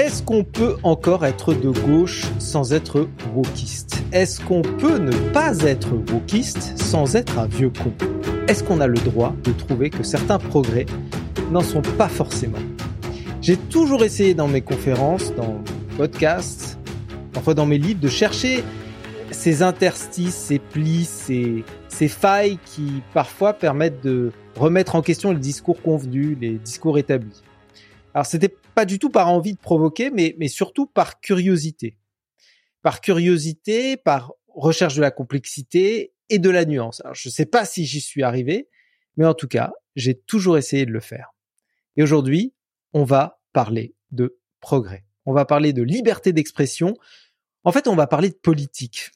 Est-ce qu'on peut encore être de gauche sans être wokiste? Est-ce qu'on peut ne pas être wokiste sans être un vieux con? Est-ce qu'on a le droit de trouver que certains progrès n'en sont pas forcément? J'ai toujours essayé dans mes conférences, dans mes podcasts, parfois dans mes livres, de chercher ces interstices, ces plis, ces, ces failles qui parfois permettent de remettre en question le discours convenu, les discours établis. Alors c'était pas du tout par envie de provoquer, mais, surtout par curiosité. Par curiosité, par recherche de la complexité et de la nuance. Je sais pas si j'y suis arrivé, mais en tout cas, j'ai toujours essayé de le faire. Et aujourd'hui, on va parler de progrès. On va parler de liberté d'expression. En fait, on va parler de politique.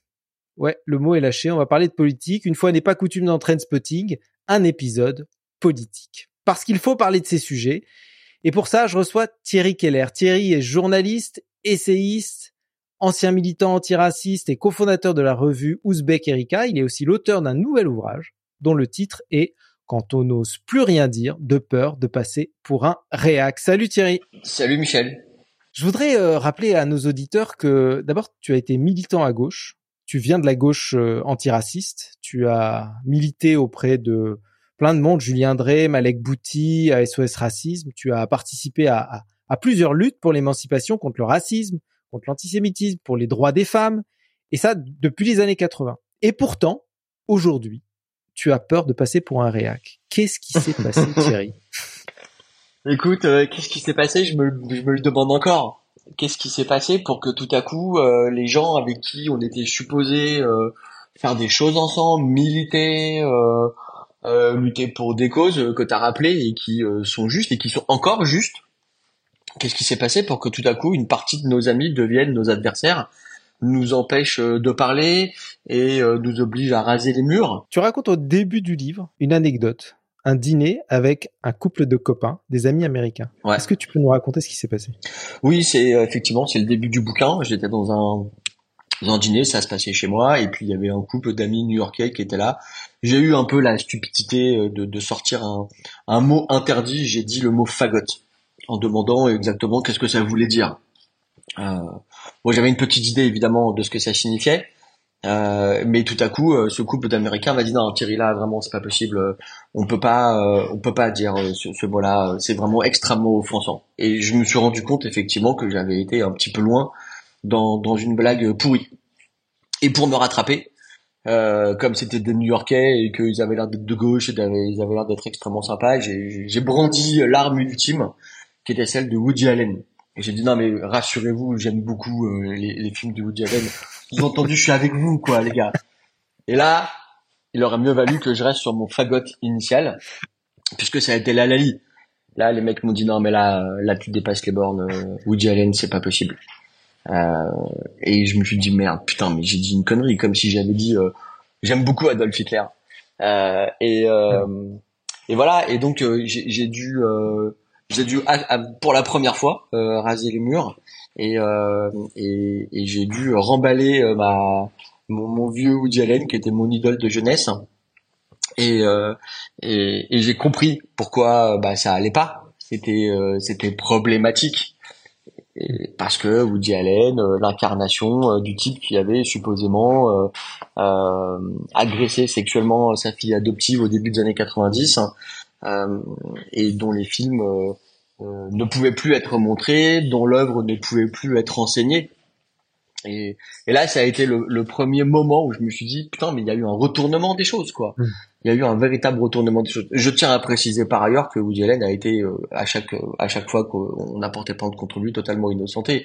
Ouais, le mot est lâché. On va parler de politique. Une fois n'est pas coutume dans Spotting, un épisode politique. Parce qu'il faut parler de ces sujets. Et pour ça, je reçois Thierry Keller. Thierry est journaliste, essayiste, ancien militant antiraciste et cofondateur de la revue Ouzbek Erika. Il est aussi l'auteur d'un nouvel ouvrage dont le titre est Quand on n'ose plus rien dire de peur de passer pour un réac. Salut Thierry. Salut Michel. Je voudrais euh, rappeler à nos auditeurs que d'abord tu as été militant à gauche, tu viens de la gauche euh, antiraciste, tu as milité auprès de plein de monde, Julien Drey, Malek Bouti, à SOS Racisme, tu as participé à, à, plusieurs luttes pour l'émancipation contre le racisme, contre l'antisémitisme, pour les droits des femmes, et ça depuis les années 80. Et pourtant, aujourd'hui, tu as peur de passer pour un réac. Qu'est-ce qui s'est passé, Thierry? Écoute, euh, qu'est-ce qui s'est passé? Je me, je me le demande encore qu'est-ce qui s'est passé pour que tout à coup euh, les gens avec qui on était supposé euh, faire des choses ensemble, militer, euh, lutter pour des causes que tu as rappelées et qui sont justes et qui sont encore justes, qu'est-ce qui s'est passé pour que tout à coup une partie de nos amis deviennent nos adversaires nous empêche de parler et nous oblige à raser les murs? Tu racontes au début du livre une anecdote un dîner avec un couple de copains, des amis américains. Est-ce que tu peux nous raconter ce qui s'est passé? Oui, c'est euh, effectivement c'est le début du bouquin. J'étais dans un un dîner, ça se passait chez moi, et puis il y avait un couple d'amis new-yorkais qui étaient là. J'ai eu un peu la stupidité euh, de, de sortir un, un mot interdit. J'ai dit le mot fagot en demandant exactement qu'est-ce que ça voulait dire. Euh, j'avais une petite idée évidemment de ce que ça signifiait, euh, mais tout à coup, euh, ce couple d'Américains m'a dit non, Thierry là, vraiment, c'est pas possible. Euh, on peut pas, on peut pas dire ce, ce mot-là. C'est vraiment extrêmement offensant. Et je me suis rendu compte effectivement que j'avais été un petit peu loin dans, dans une blague pourrie. Et pour me rattraper, comme c'était des New-Yorkais et qu'ils avaient l'air d'être de gauche et ils avaient l'air d'être extrêmement sympas, j'ai brandi l'arme ultime, qui était celle de Woody Allen. Et j'ai dit non mais rassurez-vous, j'aime beaucoup les, les films de Woody Allen vous entendu, je suis avec vous, quoi, les gars. Et là, il aurait mieux valu que je reste sur mon fagot initial, puisque ça a été la Lali. Là, les mecs m'ont dit non, mais là, là, tu dépasses les bornes. Euh, Woody Allen, c'est pas possible. Euh, et je me suis dit merde, putain, mais j'ai dit une connerie, comme si j'avais dit euh, j'aime beaucoup Adolf Hitler. Euh, et et voilà. Et donc j'ai dû j'ai dû pour la première fois raser les murs et, euh, et, et j'ai dû remballer euh, ma mon, vieux Woody Allen qui était mon idole de jeunesse et euh, et, et j'ai compris pourquoi bah ça allait pas c'était euh, c'était problématique parce que Woody Allen euh, l'incarnation du type qui avait supposément agressé sexuellement sa fille adoptive au début des années 90 hein, et dont les films euh, ne pouvait plus être montré, dont l'œuvre ne pouvait plus être enseignée. Et, et, là, ça a été le, le, premier moment où je me suis dit putain, mais il y a eu un retournement des choses, quoi. Mm. Il y a eu un véritable retournement des choses. Je tiens à préciser par ailleurs que Woody Allen a été euh, à chaque à chaque fois qu'on apportait plainte contre lui totalement innocenté.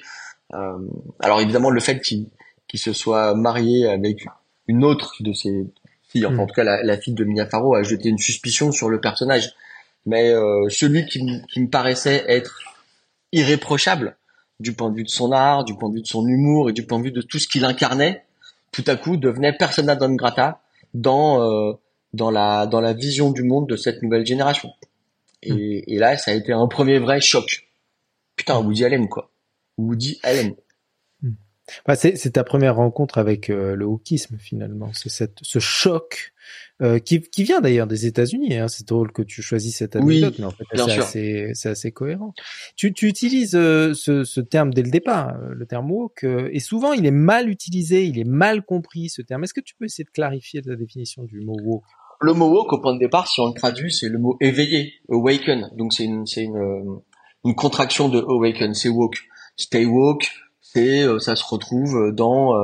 Euh, alors évidemment, le fait qu'il se soit marié avec une autre de ses filles, enfin en tout cas la, la, fille de Mia Farrow, a jeté une suspicion sur le personnage mais euh, celui qui, qui, me paraissait être irréprochable du point de vue de son art, du point de vue de son humour et du point de vue de tout ce qu'il incarnait, tout à coup devenait persona non grata dans euh, dans la dans la vision du monde de cette nouvelle génération. Et, hmm. et là, ça a été un premier vrai choc. Putain, Woody Allen quoi. Woody Allen. Bah, c'est ta première rencontre avec euh, le wokisme finalement. C'est cette ce choc euh, qui, qui vient d'ailleurs des États-Unis. Hein. C'est drôle que tu choisis cette anecdote, mais en fait, c'est assez, c'est assez cohérent. Tu, tu utilises euh, ce, ce, terme dès le départ, euh, le terme woke, et souvent il est mal utilisé, il est mal compris ce terme. Est-ce que tu peux essayer de clarifier la définition du mot woke? Le mot woke, au point de départ, si on le traduit, c'est le mot éveillé, awaken. Donc c'est une, c'est une, une contraction de awaken, c'est woke. Stay woke, c'est ça se retrouve dans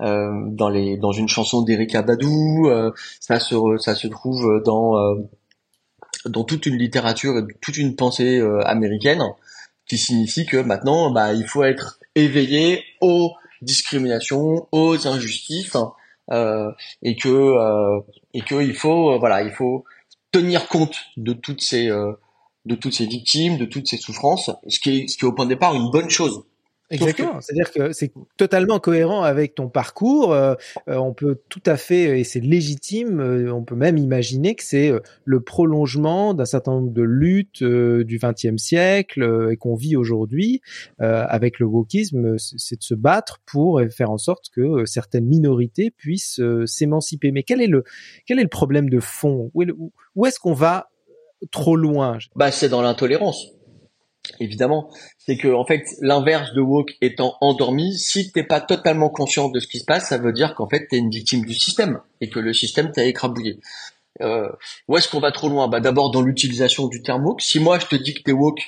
euh, dans les dans une chanson d'Erika Badou, euh, ça se ça se trouve dans euh, dans toute une littérature, toute une pensée américaine, qui signifie que maintenant, bah, il faut être éveillé aux discriminations, aux injustices, euh, et que euh, et que il faut voilà, il faut tenir compte de toutes ces de toutes ces victimes, de toutes ces souffrances, ce qui est ce qui est au point de départ une bonne chose. Exactement. C'est-à-dire que c'est totalement cohérent avec ton parcours. Euh, euh, on peut tout à fait, et c'est légitime, euh, on peut même imaginer que c'est le prolongement d'un certain nombre de luttes du XXe siècle et qu'on vit aujourd'hui avec le wokisme, c'est de se battre pour faire en sorte que certaines minorités puissent s'émanciper. Mais quel est le quel est le problème de fond? Où est-ce qu'on va trop loin? Bah, c'est dans l'intolérance évidemment, c'est que en fait l'inverse de woke étant endormi, si t'es pas totalement conscient de ce qui se passe, ça veut dire qu'en fait t'es une victime du système et que le système t'a écrabouillé. Euh, où est-ce qu'on va trop loin? Bah d'abord dans l'utilisation du terme woke. Si moi je te dis que t'es woke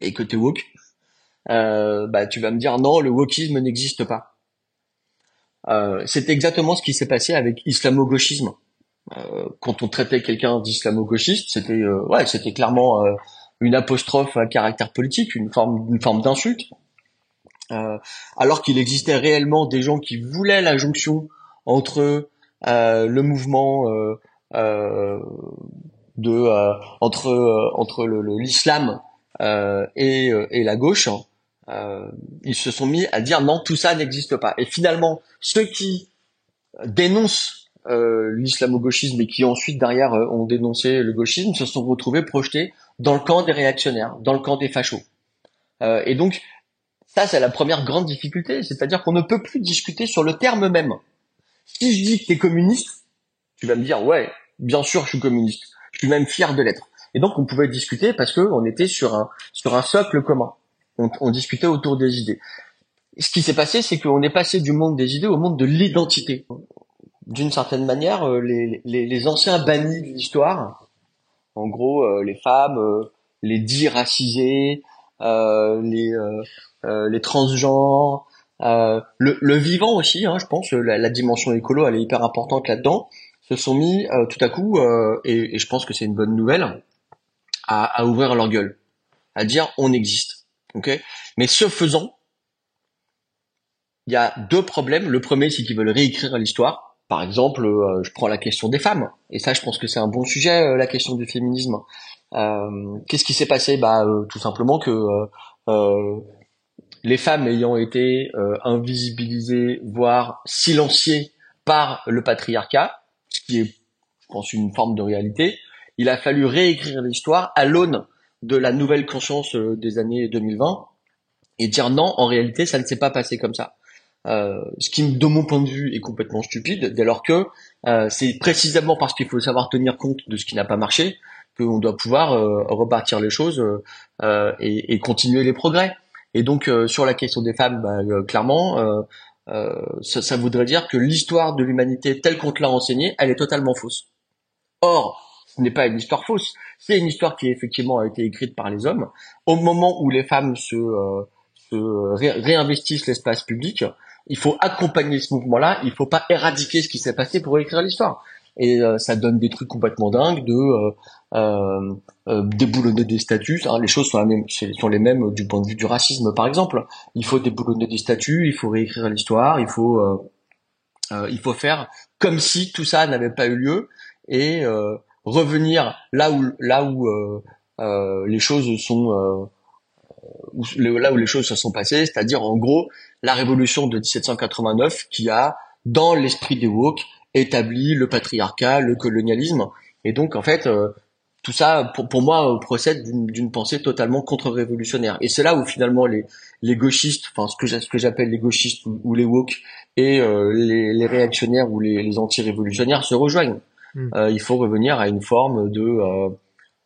et que t'es woke, euh, bah tu vas me dire non, le wokisme n'existe pas. Euh, c'est exactement ce qui s'est passé avec islamo-gauchisme. Euh, quand on traitait quelqu'un d'islamo-gauchiste, c'était euh, ouais, c'était clairement euh, une apostrophe à caractère politique, une forme, une forme d'insulte, euh, alors qu'il existait réellement des gens qui voulaient la jonction entre euh, le mouvement euh, euh de euh, entre entre l'islam et, et la gauche. ils se sont mis à dire non, tout ça n'existe pas. Et finalement, ceux qui dénoncent euh, l'islamo-gauchisme et qui ensuite derrière ont dénoncé le gauchisme se sont retrouvés projetés dans le camp des réactionnaires, dans le camp des fachos. Euh, et donc, ça, c'est la première grande difficulté, c'est-à-dire qu'on ne peut plus discuter sur le terme même. Si je dis que tu es communiste, tu vas me dire, ouais, bien sûr, je suis communiste. Je suis même fier de l'être. Et donc, on pouvait discuter parce que on était sur un, sur un socle commun. On, on discutait autour des idées. Ce qui s'est passé, c'est qu'on est passé du monde des idées au monde de l'identité. D'une certaine manière, euh, les, les, les anciens bannis de l'histoire, en gros, euh, les femmes, euh, les dits racisés, euh, les, les transgenres, le, le, vivant aussi, hein, je pense, la, la, dimension écolo, elle est hyper importante là-dedans, se sont mis tout à coup, et, et, je pense que c'est une bonne nouvelle, à, à, ouvrir leur gueule, à dire on existe. ok? Mais ce faisant, il y a deux problèmes. Le premier, c'est qu'ils veulent réécrire l'histoire. Par exemple, euh, je prends la question des femmes, et ça, je pense que c'est un bon sujet, euh, la question du féminisme. Euh, qu'est-ce qui s'est passé? Bah, tout simplement que les femmes ayant été invisibilisées, voire silenciées par le patriarcat, ce qui est, je pense, une forme de réalité, il a fallu réécrire l'histoire à l'aune de la nouvelle conscience des années 2020 et dire non, en réalité, ça ne s'est pas passé comme ça. Euh, ce qui, de mon point de vue, est complètement stupide, dès lors que euh, c'est précisément parce qu'il faut savoir tenir compte de ce qui n'a pas marché qu'on doit pouvoir euh, rebâtir les choses euh, et, et, continuer les progrès. Et donc sur la question des femmes, bah, clairement, ça, ça, voudrait dire que l'histoire de l'humanité telle qu'on te l'a enseignée, elle est totalement fausse. Or, ce n'est pas une histoire fausse, c'est une histoire qui effectivement a été écrite par les hommes au moment où les femmes se, se réinvestissent l'espace public il faut accompagner ce mouvement-là, il faut pas éradiquer ce qui s'est passé pour écrire l'histoire. Et euh, ça donne des trucs complètement dingues de euh, euh, euh déboulonner des statuts. les choses sont, les mêmes du point de vue du racisme, par exemple. Il faut déboulonner des statuts, il faut réécrire l'histoire, il faut il faut faire comme si tout ça n'avait pas eu lieu et revenir là où là où les choses sont là où les choses se sont passées, c'est-à-dire en gros la révolution de 1789 qui a, dans l'esprit des woke, établi le patriarcat, le colonialisme. Et donc, en fait, euh, tout ça, pour, pour moi, procède d'une pensée totalement contre-révolutionnaire. Et c'est là où finalement les, les gauchistes, enfin ce que j'appelle les gauchistes ou, les woke et euh, les, les, réactionnaires ou les, les anti-révolutionnaires se rejoignent. Hmm. Euh, il faut revenir à une forme de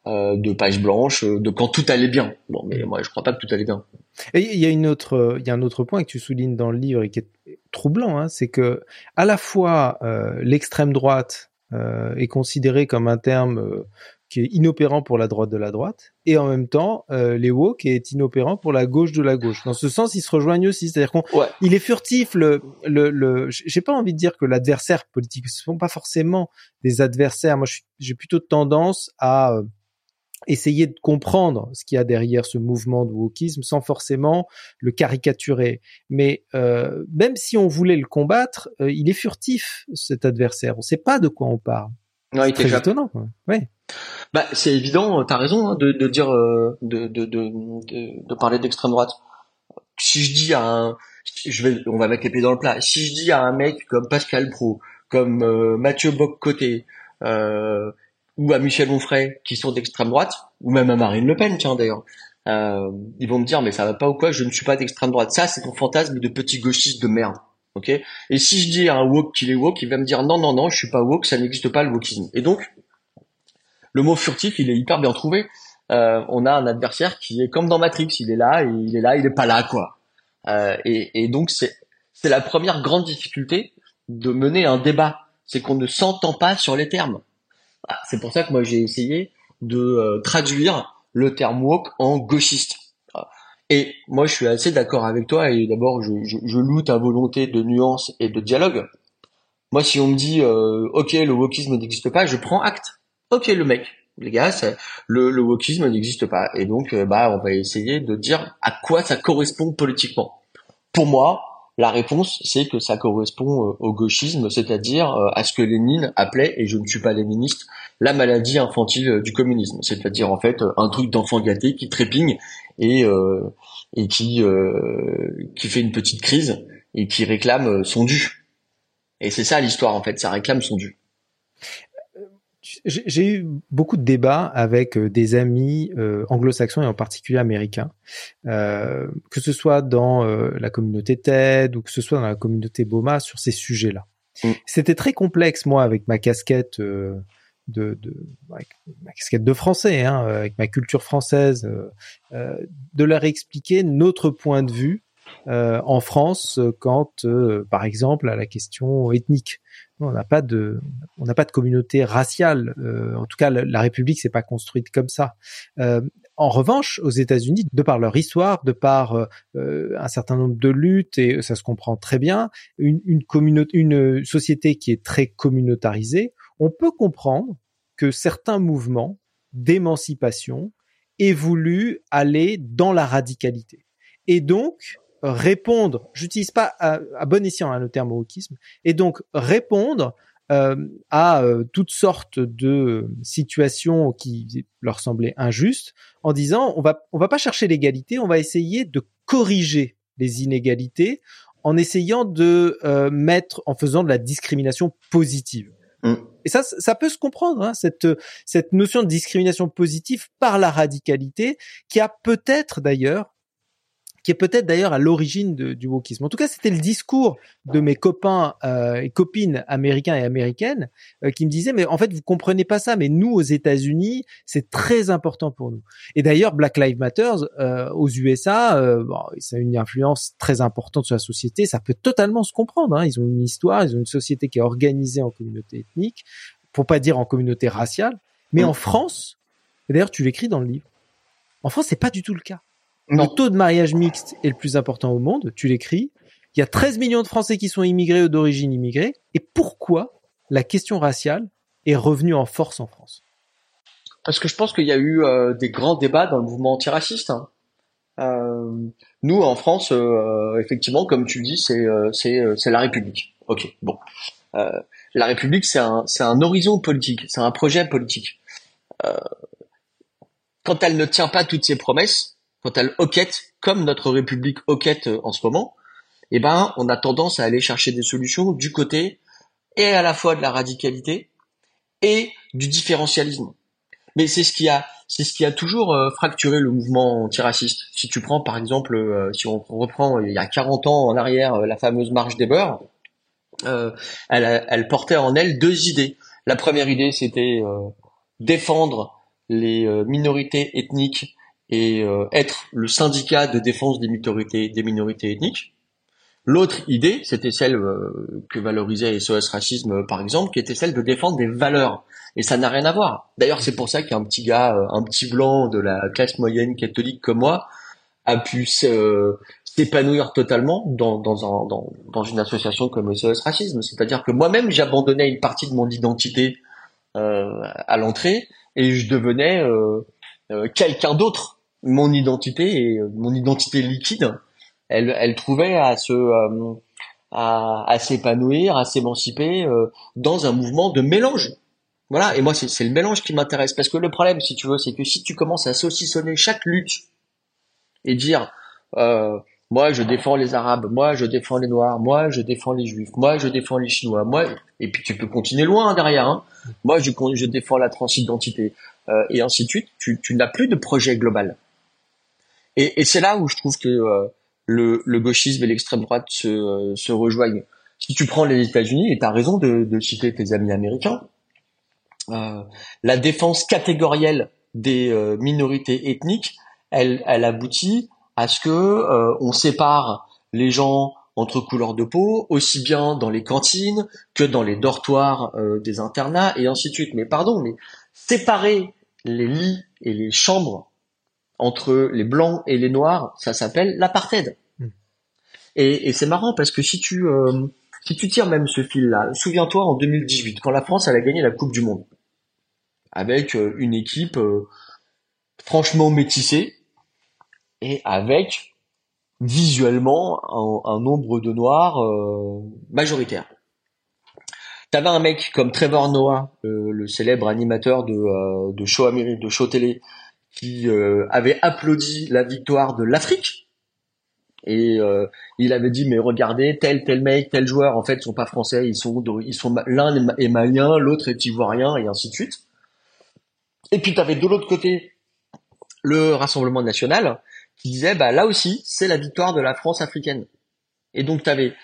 euh, euh, de page blanche, de quand tout allait bien. Bon, mais moi, je crois pas que tout allait bien. il y a une autre, il y a un autre point que tu soulignes dans le livre et qui est troublant, hein, c'est que à la fois l'extrême droite est considérée comme un terme qui est inopérant pour la droite de la droite, et en même temps, euh, les woke est inopérant pour la gauche de la gauche. Dans ce sens, ils se rejoignent aussi. C'est-à-dire qu'on, il est furtif. Le, le, le j'ai pas envie de dire que l'adversaire politique, ce sont pas forcément des adversaires. Moi, j'ai plutôt tendance à euh, essayer de comprendre ce qu'il y a derrière ce mouvement de wokisme sans forcément le caricaturer. Mais euh, même si on voulait le combattre, euh, il est furtif cet adversaire. On sait pas de quoi on parle. Non, il très étonnant. Ouais. Bah, c'est évident, t'as raison hein, de, de, dire, euh, de, de, de, de, parler d'extrême droite. Si je dis à un, je vais, on va mettre les pieds dans le plat. Si je dis à un mec comme Pascal Pro, comme euh, Mathieu Bock-Côté, euh, ou à Michel Onfray, qui sont d'extrême droite, ou même à Marine Le Pen, tiens d'ailleurs, euh, ils vont me dire mais ça va pas ou quoi Je ne suis pas d'extrême droite. Ça, c'est ton fantasme de petit gauchiste de merde. Ok? Et si je dis à un woke qu'il est woke, il va me dire non non non, je suis pas woke, ça n'existe pas le wokisme. Et donc le mot furtif, il est hyper bien trouvé. Euh, on a un adversaire qui est comme dans Matrix, il est là, et il est là, il est pas là, quoi. Euh, et, donc c'est c'est la première grande difficulté de mener un débat, c'est qu'on ne s'entend pas sur les termes. Ah, c'est pour ça que moi j'ai essayé de euh, traduire le terme woke en gauchiste. Et moi je suis assez d'accord avec toi et d'abord je, loue ta volonté de nuance et de dialogue. Moi si on me dit ok le wokisme n'existe pas, je prends acte ok le mec, les gars, le, le wokisme n'existe pas. Et donc, euh, bah, on va essayer de dire à quoi ça correspond politiquement. Pour moi, la réponse, c'est que ça correspond euh, au gauchisme, c'est-à-dire euh, à ce que Lénine appelait, et je ne suis pas léniniste, la maladie infantile du communisme. C'est-à-dire, en fait, un truc d'enfant gâté qui trépigne et, et qui, qui fait une petite crise et qui réclame son dû. Et c'est ça l'histoire, en fait, ça réclame son dû j'ai eu beaucoup de débats avec euh, des amis euh, anglo-saxons et en particulier américains, euh, que ce soit dans la communauté TED ou que ce soit dans la communauté BOMA sur ces sujets-là. Mm. C'était très complexe, moi, avec ma casquette de, de ma casquette de français, hein, avec ma culture française, de leur expliquer notre point de vue en France quand, par exemple, à la question ethnique on n'a pas de, on n'a pas de communauté raciale. Euh, en tout cas, la, République s'est pas construite comme ça. Euh, en revanche, aux États-Unis, de par leur histoire, de par euh, un certain nombre de luttes, et ça se comprend très bien, une, une, communauté, une société qui est très communautarisée, on peut comprendre que certains mouvements d'émancipation aient voulu aller dans la radicalité. Et donc, répondre, j'utilise pas à, bon escient hein, le terme wokisme, et donc répondre euh, à euh, toutes sortes de situations qui leur semblaient injustes, en disant on va on va pas chercher l'égalité, on va essayer de corriger les inégalités en essayant de euh, mettre, en faisant de la discrimination positive. Mm. Et ça, ça peut se comprendre, hein, cette cette notion de discrimination positive par la radicalité, qui a peut-être d'ailleurs qui est peut-être d'ailleurs à l'origine du wokisme. En tout cas, c'était le discours de mes copains euh, et copines américains et américaines euh, qui me disaient mais en fait vous comprenez pas ça, mais nous aux États-Unis c'est très important pour nous. Et d'ailleurs Black Lives Matter euh, aux USA, bon, ça a une influence très importante sur la société. Ça peut totalement se comprendre. Hein. Ils ont une histoire, ils ont une société qui est organisée en communauté ethnique, pour pas dire en communauté raciale. Mais en France, d'ailleurs tu l'écris dans le livre, en France c'est pas du tout le cas. Le taux de mariage mixte est le plus important au monde, tu l'écris. Il y a 13 millions de Français qui sont immigrés ou d'origine immigrée. Et pourquoi la question raciale est revenue en force en France? Parce que je pense qu'il y a eu euh, des grands débats dans le mouvement antiraciste. Hein. Euh, nous, en France, euh, effectivement, comme tu dis, c'est c'est la République. Ok, bon. la République, c'est un c'est un horizon politique, c'est un projet politique. quand elle ne tient pas toutes ses promesses, quand elle hoquette, comme notre République hoquette euh, en ce moment, eh ben, on a tendance à aller chercher des solutions du côté et à la fois de la radicalité et du différentialisme. Mais c'est ce qui a, c'est ce qui a toujours euh, fracturé le mouvement antiraciste. Si tu prends par exemple, euh, si on reprend il y a 40 ans en arrière la fameuse marche des beurs, elle, elle portait en elle deux idées. La première idée, c'était défendre les minorités ethniques et être le syndicat de défense des minorités, des minorités ethniques. L'autre idée, c'était celle euh, que valorisait SOS Racisme, euh, par exemple, qui était celle de défendre des valeurs. Et ça n'a rien à voir. D'ailleurs, c'est pour ça qu'un petit gars, euh, un petit blanc de la classe moyenne catholique comme moi, a pu s'épanouir totalement dans, dans, un, dans, dans, une association comme SOS Racisme. C'est-à-dire que moi-même, j'abandonnais une partie de mon identité euh, à l'entrée et je devenais euh, quelqu'un d'autre. Mon identité et mon identité liquide elle, elle trouvait à se euh, à, à s'épanouir, à s'émanciper euh, dans un mouvement de mélange. Voilà, et moi c'est le mélange qui m'intéresse parce que le problème, si tu veux, c'est que si tu commences à saucissonner chaque lutte et dire euh, moi je défends les Arabes, moi je défends les Noirs, moi je défends les Juifs, moi je défends les Chinois, moi et puis tu peux continuer loin derrière. Hein. Moi je, je défends la transidentité euh, et ainsi de suite. Tu, tu n'as plus de projet global. Et, et c'est là où je trouve que euh, le, le gauchisme et l'extrême droite se, euh, se rejoignent. Si tu prends les États-Unis, et tu as raison de, de, citer tes amis américains, euh, la défense catégorielle des euh, minorités ethniques, elle, elle aboutit à ce que euh, on sépare les gens entre couleurs de peau, aussi bien dans les cantines que dans les dortoirs des internats et ainsi de suite. Mais pardon, mais séparer les lits et les chambres entre les blancs et les noirs, ça s'appelle l'apartheid. Hmm. Et, c'est marrant parce que si tu euh, si tu tires même ce fil-là, souviens-toi en 2018 quand la France elle a gagné la Coupe du Monde avec euh, une équipe euh, franchement métissée et avec visuellement un, nombre de noirs majoritaire. T'avais un mec comme Trevor Noah, le célèbre animateur de, de show américain, de show télé, qui euh, avait applaudi la victoire de l'Afrique. Et euh, il avait dit mais regardez tel tel mec tel joueur en fait sont pas français ils sont ils sont l'un est malien l'autre est ivoirien et ainsi de suite. Et puis tu avais de l'autre côté le Rassemblement national qui disait bah là aussi c'est la victoire de la France africaine. Et donc tu avais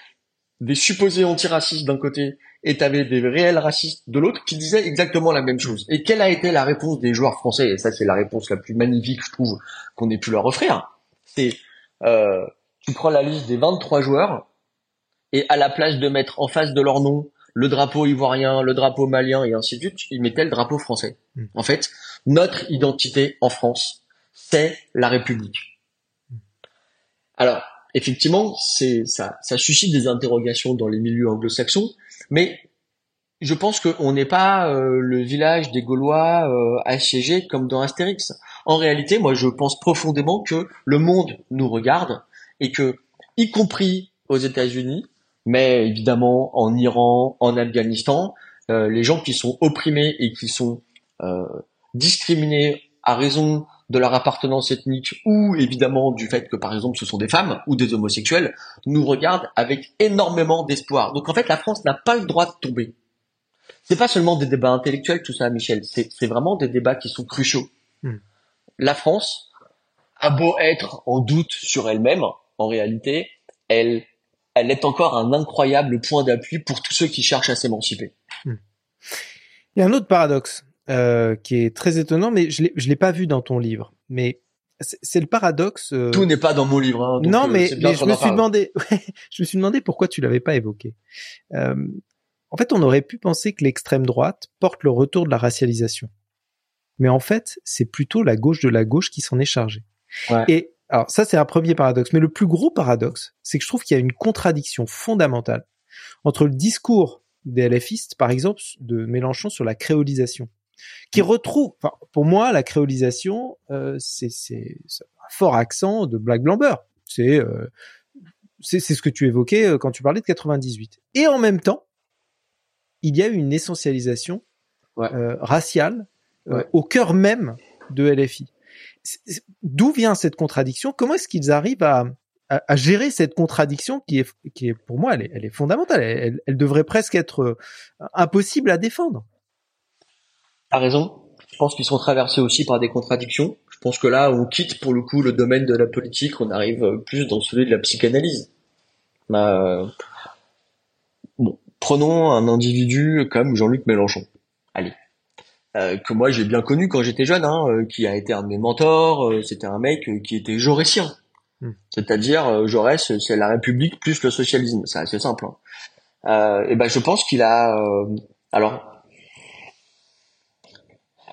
des supposés antiracistes d'un côté et t'avais des réels racistes de l'autre qui disaient exactement la même chose. Et quelle a été la réponse des joueurs français? Et ça, c'est la réponse la plus magnifique, je trouve, qu'on ait pu leur offrir. C'est, euh, tu prends la liste des 23 joueurs, et à la place de mettre en face de leur nom le drapeau ivoirien, le drapeau malien et ainsi de suite, ils mettaient le drapeau français. Hmm. En fait, notre identité en France, c'est la République. Alors, effectivement, c'est ça, ça suscite des interrogations dans les milieux anglo-saxons, mais je pense qu'on n'est pas euh, le village des Gaulois euh, assiégés comme dans Astérix. En réalité, moi, je pense profondément que le monde nous regarde et que, y compris aux États-Unis, mais évidemment en Iran, en Afghanistan, euh, les gens qui sont opprimés et qui sont discriminés à raison de leur appartenance ethnique ou évidemment du fait que par exemple ce sont des femmes ou des homosexuels nous regardent avec énormément d'espoir. Donc en fait la France n'a pas le droit de tomber. C'est pas seulement des débats intellectuels tout ça Michel, c'est vraiment des débats qui sont cruciaux. Hmm. La France a beau être en doute sur elle-même, en réalité, elle elle est encore un incroyable point d'appui pour tous ceux qui cherchent à s'émanciper. Hmm. Il y a un autre paradoxe euh, qui est très étonnant, mais je l'ai, l'ai pas vu dans ton livre. Mais c'est le paradoxe. Euh, Tout n'est pas dans mon livre. Hein, non, euh, mais, je me suis demandé, je me suis demandé pourquoi tu l'avais pas évoqué. en fait, on aurait pu penser que l'extrême droite porte le retour de la racialisation, mais en fait, c'est plutôt la gauche de la gauche qui s'en est chargée. Et alors ça, c'est un premier paradoxe. Mais le plus gros paradoxe, c'est que je trouve qu'il y a une contradiction fondamentale entre le discours des LFistes, par exemple, de Mélenchon sur la créolisation qui retrouve, enfin, pour moi, la créolisation, euh, c'est un fort accent de Black Blamber. C'est euh, c'est ce que tu évoquais euh, quand tu parlais de 98. Et en même temps, il y a une essentialisation euh, raciale euh, au cœur même de LFI. D'où vient cette contradiction? Comment est-ce qu'ils arrivent à, à, à, gérer cette contradiction qui est, qui est pour moi, elle est, elle est fondamentale. Elle, elle devrait presque être impossible à défendre. T'as raison. Je pense qu'ils sont traversés aussi par des contradictions. Je pense que là, on quitte pour le coup le domaine de la politique, on arrive plus dans celui de la psychanalyse. Bah, bon, prenons un individu comme Jean-Luc Mélenchon. que moi j'ai bien connu quand j'étais jeune, hein, qui a été un de mes mentors. C'était un mec qui était jaurétien. Hmm. C'est-à-dire Jaurès, c'est la République plus le socialisme. C'est assez simple. Hein. et ben je pense qu'il a. alors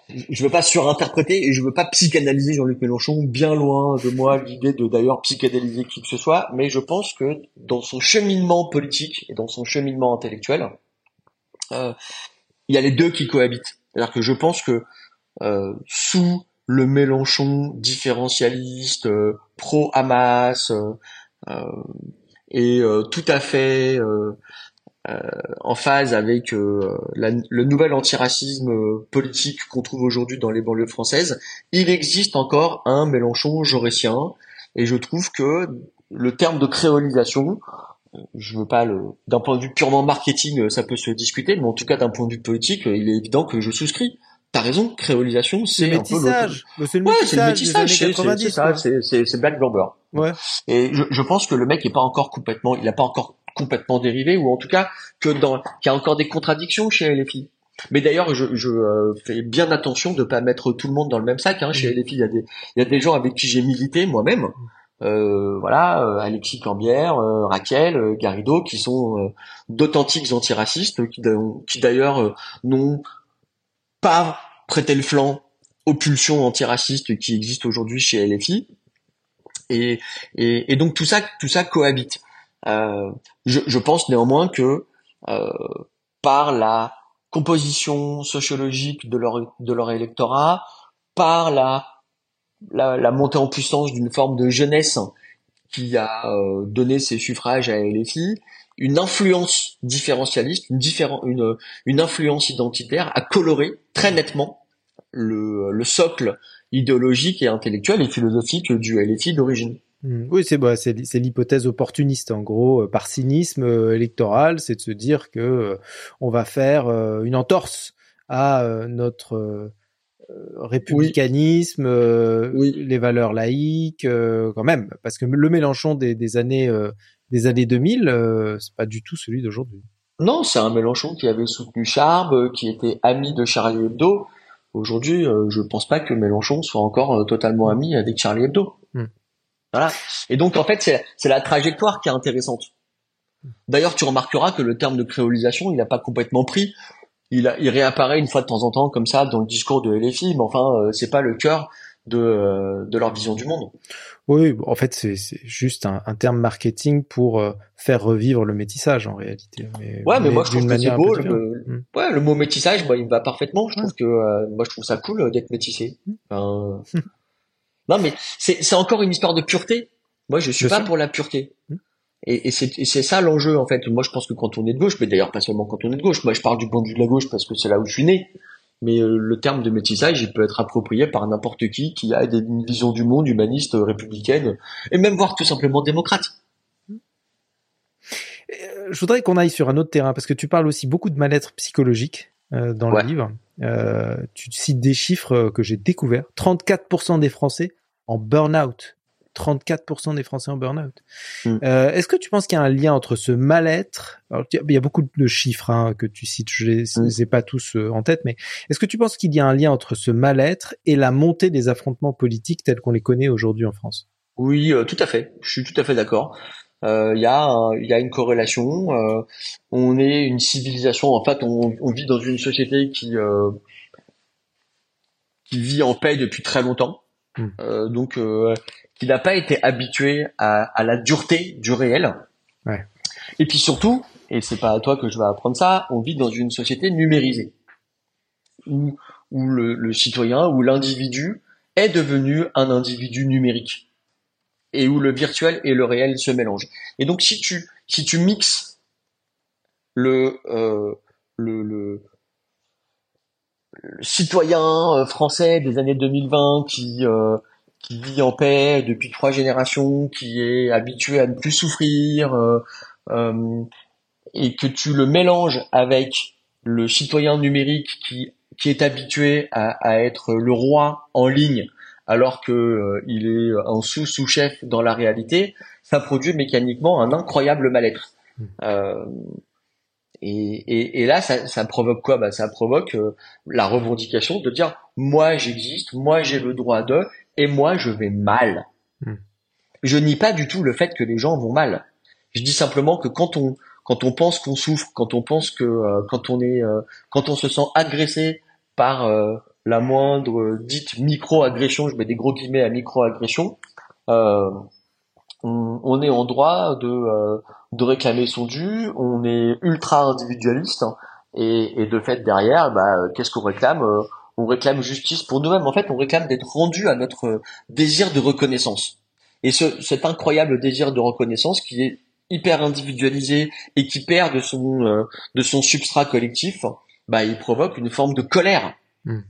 je veux pas surinterpréter et je veux pas psychanalyser Jean-Luc Mélenchon, bien loin de moi l'idée de d'ailleurs psychanalyser qui que ce soit, mais je pense que dans son cheminement politique et dans son cheminement intellectuel, euh, il y a les deux qui cohabitent. C'est-à-dire que je pense que euh, sous le Mélenchon différentialiste, euh, pro-Hamas et tout à fait euh, en phase avec euh, le nouvel antiracisme euh, politique qu'on trouve aujourd'hui dans les banlieues françaises, il existe encore un Mélenchon jaurétien, et je trouve que le terme de créolisation, je veux pas le, d'un point de vue purement marketing, ça peut se discuter, mais en tout cas d'un point de vue politique, il est évident que je souscris. T'as raison, créolisation, c'est un peu C'est le métissage. C'est le métissage, c'est Black Blamber. Ouais. Et je, je pense que le mec est pas encore complètement, il a pas encore complètement dérivé ou en tout cas que dans qu'il y a encore des contradictions chez LFI. Mais d'ailleurs, je, je euh, fais bien attention de pas mettre tout le monde dans le même sac. Hein. Chez LFI, il y a des il y a des gens avec qui j'ai milité moi-même. Euh, voilà, euh, Alexis Cambière, euh, Raquel, Garrido, qui sont d'authentiques antiracistes, qui, qui d'ailleurs n'ont pas prêté le flanc aux pulsions antiracistes qui existent aujourd'hui chez LFI. Et, et, et, donc tout ça, tout ça cohabite. Euh, je, je, pense néanmoins que euh, par la composition sociologique de leur, de leur électorat, par la, la, la montée en puissance d'une forme de jeunesse qui a euh, donné ses suffrages à LFI, une influence différentialiste, une, une, une influence identitaire a coloré très nettement le, le socle idéologique et intellectuel et philosophique du LFI d'origine. Mmh. Oui, c'est bah, c'est l'hypothèse opportuniste en gros, euh, par cynisme euh, électoral, c'est de se dire que euh, on va faire une entorse à notre républicanisme, les valeurs laïques, quand même, parce que le Mélenchon des, des années des années 2000, c'est pas du tout celui d'aujourd'hui. Non, c'est un Mélenchon qui avait soutenu Charb, qui était ami de Charlie Hebdo. Aujourd'hui, je pense pas que Mélenchon soit encore totalement ami avec Charlie Hebdo. Voilà. Et donc en fait, c'est la trajectoire qui est intéressante. D'ailleurs, tu remarqueras que le terme de créolisation, il n'a pas complètement pris. Il, a, il réapparaît une fois de temps en temps comme ça dans le discours de LFI, mais enfin, euh, c'est pas le cœur de, euh, de leur vision du monde. Oui, en fait, c'est juste un, un, terme marketing pour euh, faire revivre le métissage en réalité. Mais, ouais, mais, moi je trouve que c'est beau. Le, hmm. ouais, le mot métissage, bah, il me va parfaitement. Je trouve que moi je trouve ça cool d'être métissé. Hmm. Enfin, Non, mais c'est encore une histoire de pureté. Moi, je suis pas pour la pureté. Hmm. Et, et c'est ça l'enjeu, en fait. Moi, je pense que quand on est de gauche, mais d'ailleurs pas seulement quand on est de gauche, moi je parle du point de vue de la gauche parce que c'est là où je suis né. Mais euh, le terme de métissage, il peut être approprié par n'importe qui qui a des, une vision du monde humaniste, républicaine, et même voire tout simplement démocrate. Euh, je voudrais qu'on aille sur un autre terrain parce que tu parles aussi beaucoup de mal-être psychologique euh, dans le livre. Euh, tu cites des chiffres euh, que j'ai découverts. 34% des Français en burn-out. 34% des Français en burn-out. Hmm. Euh, Est-ce que tu penses qu'il y a un lien entre ce mal-être? Il y a beaucoup de chiffres hein, que tu cites, je les, hmm. les ai pas tous euh, en tête, mais est-ce que tu penses qu'il y a un lien entre ce mal-être et la montée des affrontements politiques tels qu'on les connaît aujourd'hui en France? Oui, euh, tout à fait. Je suis tout à fait d'accord. Euh, il y, a y a une corrélation. Euh, on est une civilisation. En fait, on, on vit dans une société qui euh, qui vit en paix depuis très longtemps. Hmm. donc, qui n'a pas été habitué à, à, la dureté du réel. Ouais. Et puis surtout, et c'est pas à toi que je vais apprendre ça, on vit dans une société numérisée où, où le, le citoyen ou l'individu est devenu un individu numérique et où le virtuel et le réel se mélangent. Et donc si tu si tu mixes le euh, le, citoyen euh, français des années 2020 qui euh, qui vit en paix depuis trois générations, qui est habitué à ne plus souffrir, et que tu le mélanges avec le citoyen numérique qui qui est habitué à, à être le roi en ligne alors que euh, il est en sous-sous-chef dans la réalité, ça produit mécaniquement un incroyable mal-être. Hmm. Euh, Et, et, là, ça, ça, provoque quoi? Bah, Ça provoque euh, la revendication de dire moi j'existe, moi j'ai le droit de, et moi je vais mal. Hmm. Je nie pas du tout le fait que les gens vont mal. Je dis simplement que quand on quand on pense qu'on souffre, quand on pense que euh, quand on est euh, quand on se sent agressé par la moindre dite micro-agression, je mets des gros guillemets à micro-agression, on, est en droit de, euh, de réclamer son dû, on est ultra individualiste hein, et, de fait derrière, bah, qu'est-ce qu'on réclame euh, On réclame justice pour nous-mêmes. En fait, on réclame d'être rendu à notre désir de reconnaissance. Et ce, cet incroyable désir de reconnaissance qui est hyper individualisé et qui perd de son euh, de son substrat collectif, bah, il provoque une forme de colère. Hmm.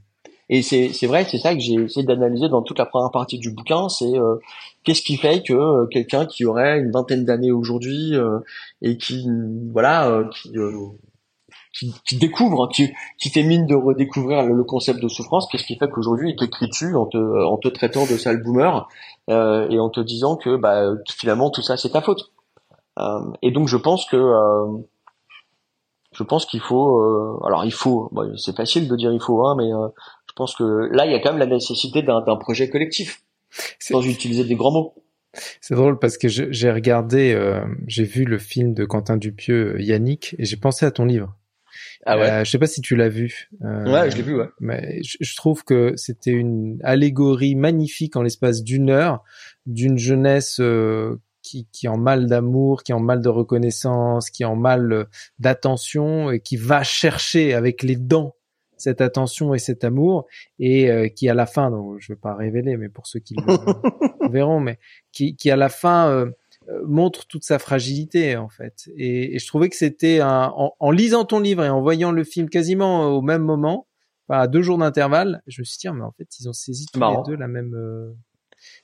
Et c'est vrai, c'est ça que j'ai essayé d'analyser dans toute la première partie du bouquin, c'est euh, qu'est-ce qui fait que euh, quelqu'un qui aurait une vingtaine d'années aujourd'hui euh, et qui voilà qui, qui, qui découvre, qui, qui fait mine de redécouvrir le, concept de souffrance, qu'est-ce qui fait qu'aujourd'hui il te crie dessus en te en te traitant de sale boomer et en te disant que bah finalement tout ça c'est ta faute. et donc je pense que je pense qu'il faut alors il faut c'est facile de dire il faut hein mais je pense que là, il y a quand même la nécessité d'un projet collectif, sans utiliser des grands mots. C'est drôle parce que j'ai regardé, euh, j'ai vu le film de Quentin Dupieux, euh, Yannick, et j'ai pensé à ton livre. Ah ouais? Euh, je sais pas si tu l'as vu. ouais, je l'ai vu, ouais. Mais je, trouve que c'était une allégorie magnifique en l'espace d'une heure d'une jeunesse qui, qui est en mal d'amour, qui est en mal de reconnaissance, qui est en mal d'attention et qui va chercher avec les dents cette attention et cet amour et euh, qui à la fin, donc je vais pas révéler, mais pour ceux qui le verront, mais qui, qui à la fin euh, euh, montre toute sa fragilité en fait. Et, et je trouvais que c'était un, en, en, lisant ton livre et en voyant le film quasiment au même moment, à deux jours d'intervalle, je me suis dit mais en fait ils ont saisi tous les deux la même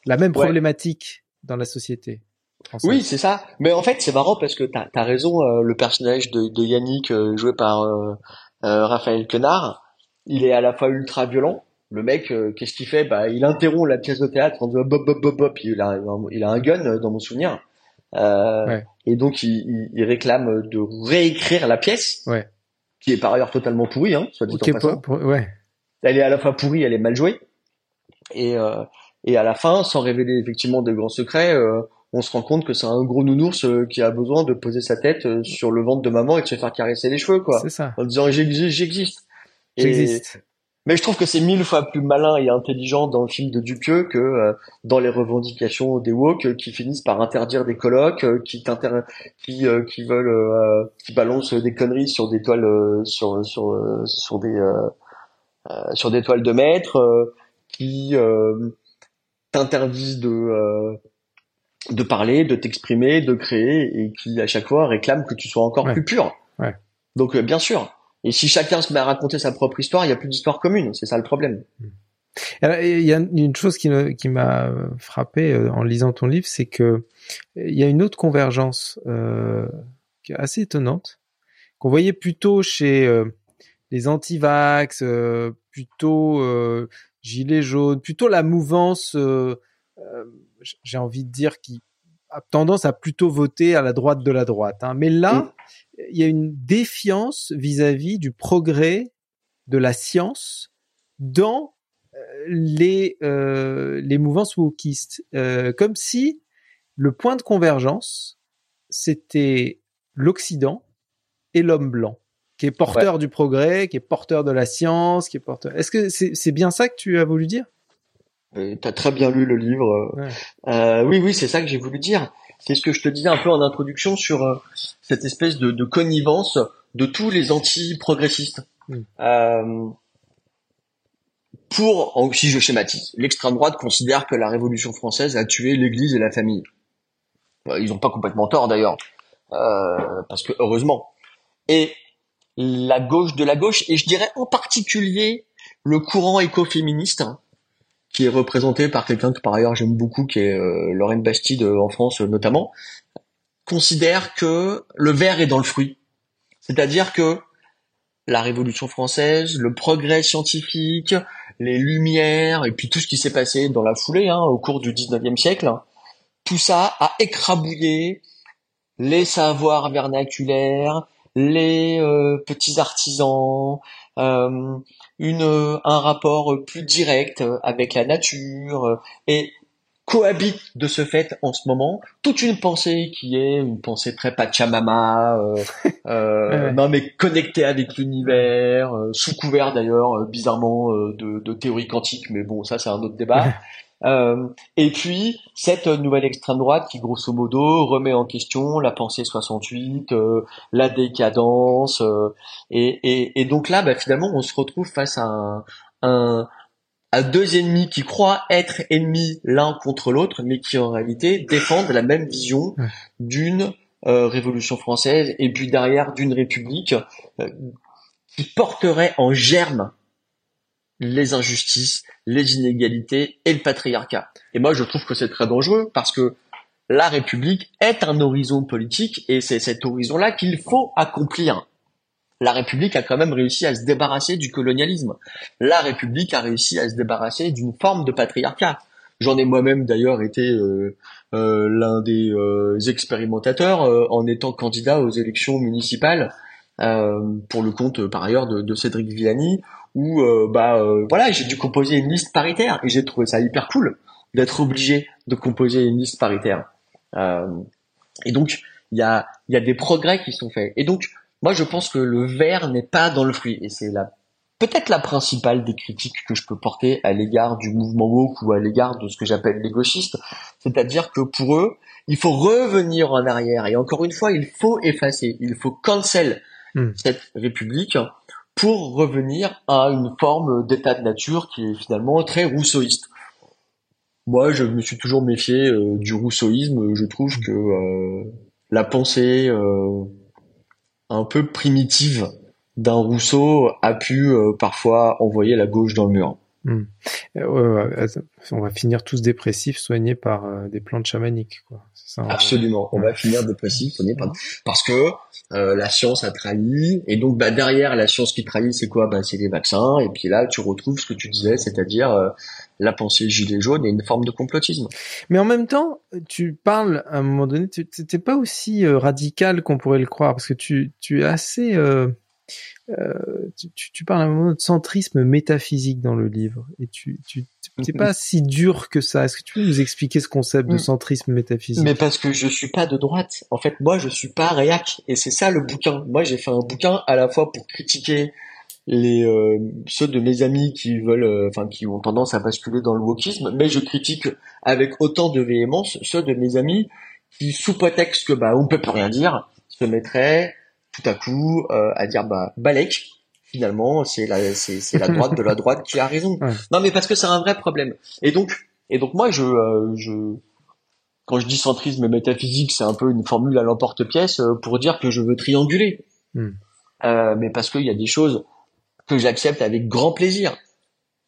la même problématique dans la société. Oui, c'est ça. Mais en fait, c'est marrant parce que t'as as raison. le personnage de, de Yannick, joué par Raphaël Quenard, il est à la fois ultra violent. Le mec, euh, qu'est-ce qu'il fait? Bah, il interrompt la pièce de théâtre en disant bop bop bop bop. Il a, il a un gun euh, dans mon souvenir. Euh, Et donc, il, il, réclame de réécrire la pièce, ouais. qui est par ailleurs totalement pourrie, hein, soit dit en ouais. Elle est à la fois pourrie, elle est mal jouée. Et, euh, et à la fin, sans révéler effectivement de grands secrets, euh, on se rend compte que c'est un gros nounours qui a besoin de poser sa tête sur le ventre de maman et de se faire caresser les cheveux, quoi. C'est ça. En disant j'existe. J'existe. Mais je trouve que c'est mille fois plus malin et intelligent dans le film de Dupieux que euh, dans les revendications des woke euh, qui finissent par interdire des colloques, euh, qui qui qui veulent qui balancent des conneries sur des toiles sur sur sur des sur des toiles de maître, qui t'interdisent de de parler, de t'exprimer, de créer et qui à chaque fois réclament que tu sois encore plus pur. Ouais. Donc bien sûr, et si chacun se met à raconter sa propre histoire, il n'y a plus d'histoire commune. C'est ça le problème. Il y a une chose qui, m'a frappé euh, en lisant ton livre, c'est que il y a une autre convergence euh, assez étonnante qu'on voyait plutôt chez euh, les anti-vax, euh, plutôt gilets jaunes, plutôt la mouvance, j'ai envie de dire, qui a tendance à plutôt voter à la droite de la droite. Hein. Mais là, il y a une défiance vis-à-vis du progrès de la science dans euh, les euh, les mouvances wokistes, euh, comme si le point de convergence c'était l'Occident et l'homme blanc, qui est porteur du progrès, qui est porteur de la science, qui est porteur. Est-ce que c'est bien ça que tu as voulu dire? T'as très bien lu le livre. Euh, oui, oui, c'est ça que j'ai voulu dire c'est ce que je te disais un peu en introduction sur euh, cette espèce de, de, connivence de tous les anti-progressistes. Mm. Euh, pour, si je schématise, l'extrême droite considère que la Révolution française a tué l'Église et la famille. Euh, ils n'ont pas complètement tort d'ailleurs, euh, parce que heureusement. Et la gauche de la gauche, et je dirais en particulier le courant écoféministe, qui est représenté par quelqu'un que par ailleurs j'aime beaucoup, qui est euh, Lorraine Bastide euh, en France euh, notamment, considère que le verre est dans le fruit. C'est-à-dire que la Révolution française, le progrès scientifique, les lumières, et puis tout ce qui s'est passé dans la foulée hein, au cours du 19e siècle, tout ça a écrabouillé les savoirs vernaculaires, les petits artisans, une un rapport plus direct avec la nature et cohabite de ce fait en ce moment toute une pensée qui est une pensée très Pachamama, euh, euh, non mais connectée avec l'univers, euh, sous couvert d'ailleurs euh, bizarrement de, de, théorie quantique, mais bon ça c'est un autre débat. et puis cette nouvelle extrême droite qui grosso modo remet en question la pensée 68, la décadence, et, et, et, donc là bah, finalement on se retrouve face à un, un à deux ennemis qui croient être ennemis l'un contre l'autre, mais qui en réalité défendent la même vision d'une euh, révolution française et puis derrière d'une république euh, qui porterait en germe les injustices, les inégalités et le patriarcat. Et moi, je trouve que c'est très dangereux parce que la République est un horizon politique et c'est cet horizon-là qu'il faut accomplir la République a quand même réussi à se débarrasser du colonialisme. La République a réussi à se débarrasser d'une forme de patriarcat. J'en ai moi-même d'ailleurs été euh, euh, l'un des euh, expérimentateurs en étant candidat aux élections municipales pour le compte par ailleurs de, Cédric Villani, où bah voilà j'ai dû composer une liste paritaire et j'ai trouvé ça hyper cool d'être obligé de composer une liste paritaire. et donc il y a il y a des progrès qui sont faits. Et donc moi, je pense que le verre n'est pas dans le fruit, et c'est la peut-être la principale des critiques que je peux porter à l'égard du mouvement woke ou à l'égard de ce que j'appelle les gauchistes, c'est-à-dire que pour eux, il faut revenir en arrière et encore une fois, il faut effacer, il faut cancel hmm. cette république pour revenir à une forme d'état de nature qui est finalement très rousseauiste. Moi, je me suis toujours méfié euh, du rousseauisme. Je trouve que euh, la pensée euh, un peu primitive d'un Rousseau a pu parfois envoyer la gauche dans le mur. Hmm. On va finir tous dépressifs, soignés par des plantes chamaniques. Quoi. Ça, Absolument, on va finir dépressifs, soignés par... parce que la science a trahi, et donc bah, derrière la science qui trahit, c'est quoi? Bah, C'est les vaccins, et puis là tu retrouves ce que tu disais, c'est-à-dire la pensée gilet jaune et une forme de complotisme. Mais en même temps, tu parles à un moment donné, tu n'es pas aussi euh, radical qu'on pourrait le croire, parce que tu, tu es assez... Euh, euh, tu, tu, parles à un moment de centrisme métaphysique dans le livre, et tu tu t'es pas si dur que ça. Est-ce que tu peux nous expliquer ce concept de mm. centrisme métaphysique? Mais parce que je suis pas de droite. En fait, moi, je suis pas réac, et c'est ça le bouquin. Moi, j'ai fait un bouquin à la fois pour critiquer les euh, ceux de mes amis qui veulent euh, enfin qui ont tendance à basculer dans le wokisme mais je critique avec autant de véhémence ceux de mes amis qui sous prétexte que bah on peut plus rien dire se mettraient tout à coup euh, à dire bah Balek finalement c'est la c'est c'est la droite de la droite qui a raison non mais parce que c'est un vrai problème et donc et donc moi je je quand je dis centrisme métaphysique c'est un peu une formule à l'emporte-pièce pour dire que je veux trianguler hmm. mais parce qu'il y a des choses que j'accepte avec grand plaisir.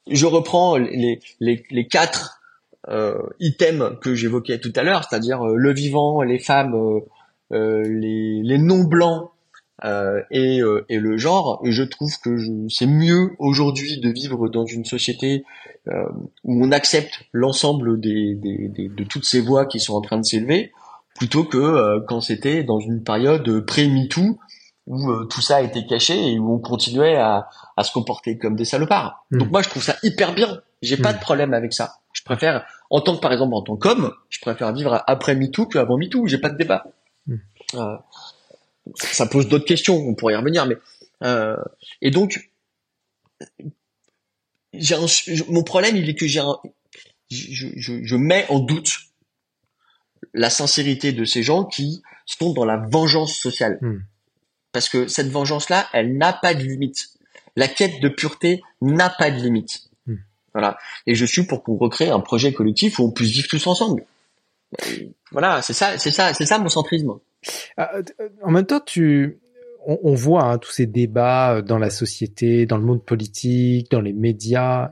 Je reprends les, les, les quatre euh, items que j'évoquais tout à l'heure, c'est-à-dire euh, le vivant, les femmes, euh, euh les, les non-blancs euh, et, et, le genre. je trouve que c'est mieux aujourd'hui de vivre dans une société où on accepte l'ensemble des, des, des, de toutes ces voix qui sont en train de s'élever, plutôt que quand c'était dans une période pré-MeToo où euh, tout ça a été caché et où on continuait à, à se comporter comme des salopards. Hmm. Donc moi je trouve ça hyper bien. J'ai pas hmm. de problème avec ça. Je préfère, en tant que par exemple en tant qu'homme, je préfère vivre après MeToo qu'avant MeToo. J'ai pas de débat. Hmm. Euh, ça pose d'autres questions. On pourrait y revenir, mais euh, et donc j'ai mon problème il est que j'ai je, je, je mets en doute la sincérité de ces gens qui sont dans la vengeance sociale parce que cette vengeance-là, elle n'a pas de limite. La quête de pureté n'a pas de limite. Hmm. Voilà. Et je suis pour qu'on recrée un projet collectif où on puisse vivre tous ensemble. Voilà, c'est ça, c'est ça, c'est ça mon centrisme. Ah, euh, en même temps, tu, on, voit hein, tous ces débats dans la société, dans le monde politique, dans les médias.